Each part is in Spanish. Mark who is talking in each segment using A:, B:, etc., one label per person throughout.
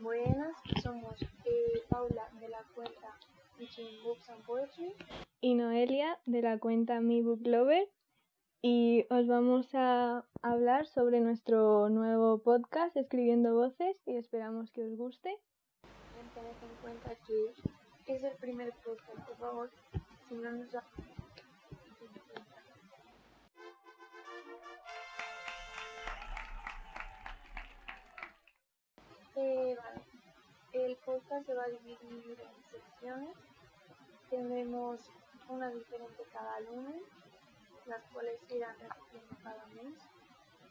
A: Buenas, somos eh, Paula de la cuenta Between Books and Poetry.
B: Y Noelia de la cuenta Mi Book Lover. Y os vamos a hablar sobre nuestro nuevo podcast Escribiendo Voces y esperamos que os guste.
A: Tened en cuenta que es el primer podcast, por favor, si no nos da... Eh, vale. El podcast se va a dividir en secciones. Tendremos una diferente cada lunes, las cuales irán repitiendo cada mes.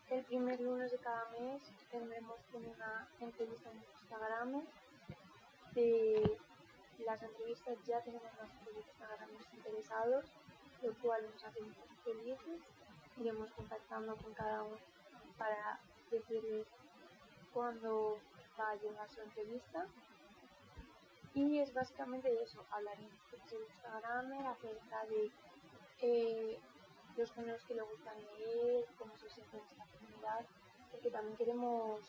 A: El primer lunes de cada mes tendremos una entrevista en Instagram. De las entrevistas ya tenemos nuestros Instagram interesados, lo cual nos hace muy felices. Iremos contactando con cada uno para decirles cuándo va a llegar su entrevista. Y es básicamente eso, hablaremos de Instagram acerca de eh, los géneros que le gustan leer, cómo se siente en esta comunidad, porque también queremos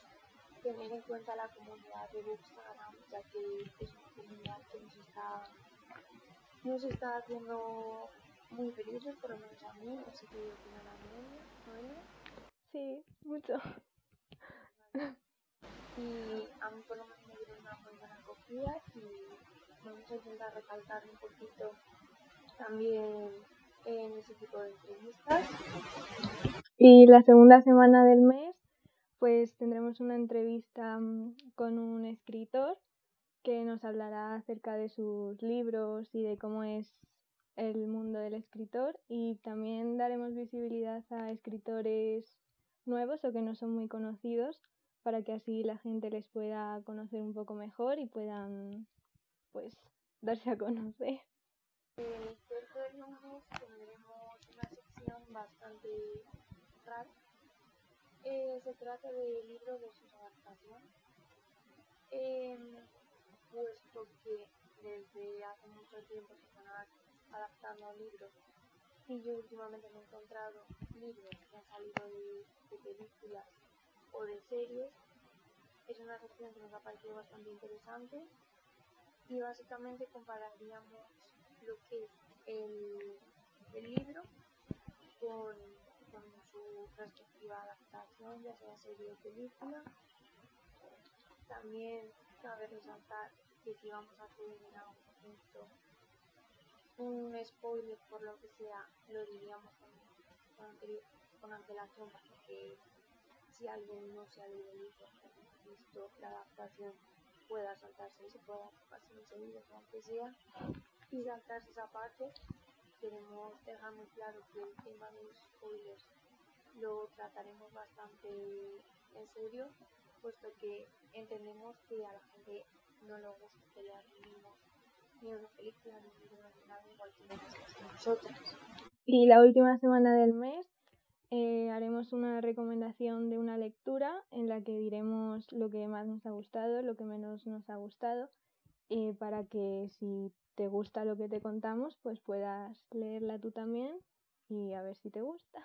A: tener en cuenta la comunidad de Bookstagram, ya que es una comunidad que nos está, nos está haciendo muy felices, por lo menos a mí, así que opinan a Noelia.
B: Sí, mucho.
A: Y a mí por lo menos me dieron una muy buena acogida y vamos a intentar recalcar un poquito también en ese tipo de entrevistas.
B: Y la segunda semana del mes, pues tendremos una entrevista mm, con un escritor que nos hablará acerca de sus libros y de cómo es el mundo del escritor y también daremos visibilidad a escritores nuevos o que no son muy conocidos para que así la gente les pueda conocer un poco mejor y puedan pues darse a conocer.
A: El tercer lunes tendremos una sección bastante rara. Eh, se trata de libros de sus adaptaciones. Eh, puesto que desde hace mucho tiempo se están adaptando libros y yo últimamente me he encontrado libros que han salido de, de películas o de series. Es una sección que nos ha parecido bastante interesante y básicamente compararíamos lo que es el, el libro con, con, su respectiva adaptación, ya sea serie o película. También cabe resaltar que si vamos a hacer en algún punto un spoiler por lo que sea, lo diríamos con, con, con antelación para que si alguien no se ha leído el libro, visto la adaptación, pueda saltarse se pueda pasar enseguida, aunque sea, y saltarse esa parte. Queremos dejar muy claro que el tema de los spoilers lo trataremos bastante en serio, puesto que entendemos que a la gente no le gusta que le arruinemos ni una película, ni un libro, ni nada, igual que nosotros.
B: Y la última semana del mes eh, haremos una recomendación de una lectura en la que diremos lo que más nos ha gustado, lo que menos nos ha gustado, eh, para que si te gusta lo que te contamos, pues puedas leerla tú también y a ver si te gusta.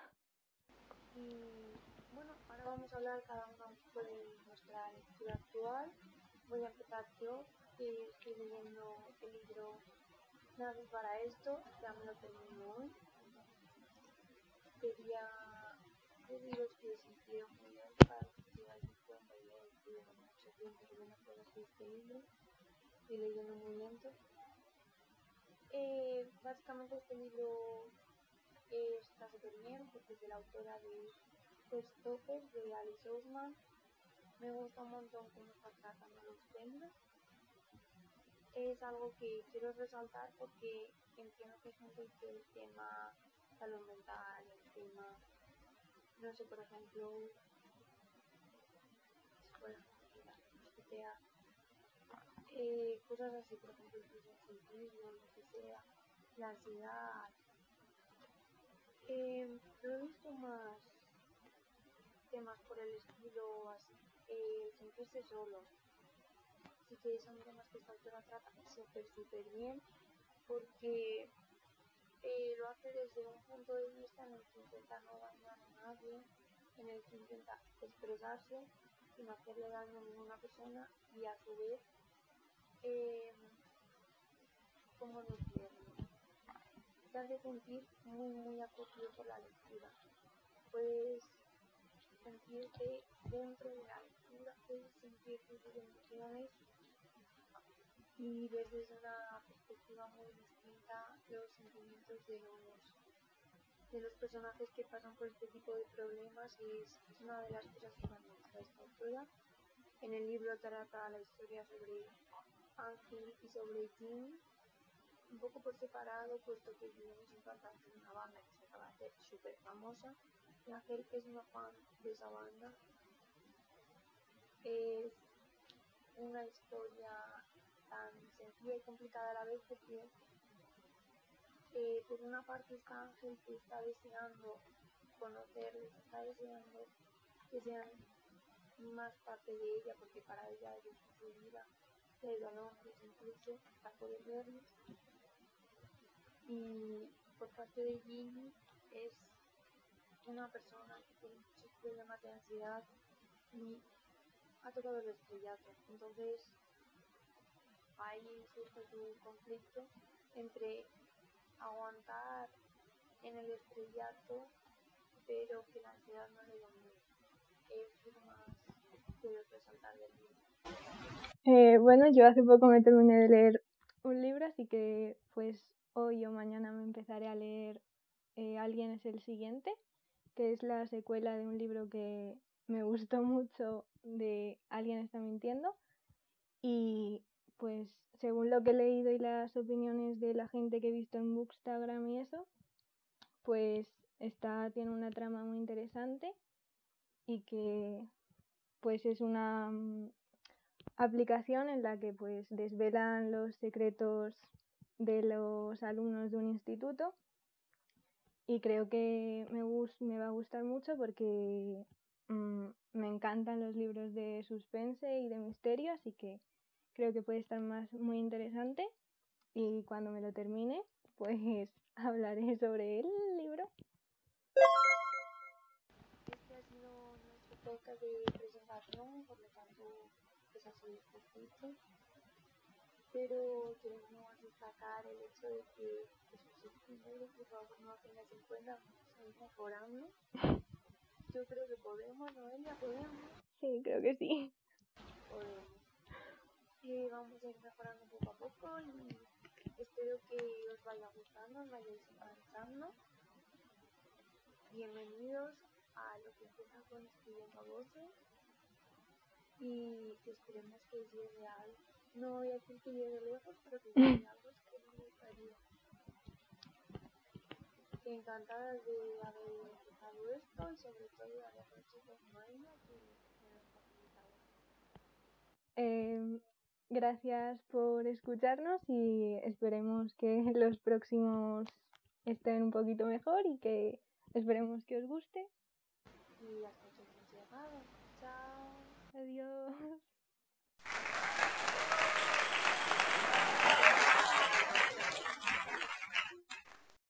A: Bueno, ahora vamos a hablar cada uno de nuestra lectura actual. Voy a empezar yo, que estoy leyendo el libro Nada para esto, ya me lo termino hoy. Quería libros que se sintieron muy bien para los que se dan cuenta y yo estuve mucho tiempo leyendo de este libro y leyendo muy lento. Eh, básicamente este libro eh, está súper bien porque es de la autora de Christopher, de Alice Ousman. Me gusta un montón cómo está tratando los temas. Es algo que quiero resaltar porque entiendo que hay gente que el tema salud mental, el tema no sé, por ejemplo, sea, eh, cosas así, por ejemplo, el lo que sea, la ansiedad. Eh, he visto más temas por el estilo así, eh, sentirse solo. Así que son temas que esta autora trata súper, súper bien, porque eh, lo hace desde un punto de vista en el que intenta no en el que intenta expresarse sin hacerle daño a ninguna persona y a su vez, eh, ¿cómo decirlo? Te hace sentir muy, muy acogido por la lectura. Puedes sentirte dentro de la lectura, puedes sentir tus emociones y ver desde una perspectiva muy distinta los sentimientos de los de los personajes que pasan por este tipo de problemas y es, una de las cosas que más me gusta de esta autora. En el libro trata la historia sobre Ángel y sobre Jim, un poco por separado, puesto que Jim es un cantante de una banda que se acaba de hacer súper famosa y Ángel es una fan de esa banda. Es una historia tan sencilla y complicada a la vez porque por una parte está Ángel que está deseando conocerles, está deseando que sean más parte de ella, porque para ella es su vida, de dolor, incluso para poder verlos. Y por parte de Ginny es una persona que tiene muchos problemas de ansiedad y ha tocado el estrellato. Entonces ahí surge su conflicto entre aguantar en el estrellato, pero que la ansiedad no le domine. Es lo más puedo resaltar del libro.
B: Eh, bueno, yo hace poco me terminé de leer un libro, así que pues hoy o mañana me empezaré a leer eh, Alguien es el siguiente, que es la secuela de un libro que me gustó mucho de Alguien está mintiendo. Y pues según lo que he leído y las opiniones de la gente que he visto en Bookstagram y eso, pues esta tiene una trama muy interesante y que pues es una mm, aplicación en la que pues desvelan los secretos de los alumnos de un instituto y creo que me, me va a gustar mucho porque mm, me encantan los libros de suspense y de misterio, así que creo que puede estar más muy interesante y cuando me lo termine pues hablaré sobre el libro.
A: Este ha sido nuestro podcast de presentación, por lo tanto pues ha sido poquito, pero queremos destacar el hecho de que es primero, por favor no tengas en cuenta, estamos mejorando. Yo creo que podemos, Noelia, podemos.
B: Sí, creo que sí.
A: Podemos y vamos a ir mejorando poco a poco y espero que os vaya gustando, os vayáis enganchando. Bienvenidos a lo que empieza con escribiendo a voces y que esperemos que llegue algo. No voy a decir que llegue lejos, pero que llegue algo que me gustaría. Encantada de haber empezado esto y sobre todo de haber hecho con María que me lo facilitado.
B: Gracias por escucharnos y esperemos que los próximos estén un poquito mejor y que esperemos que os guste.
A: Y hasta que hemos llegado. Chao.
B: Adiós.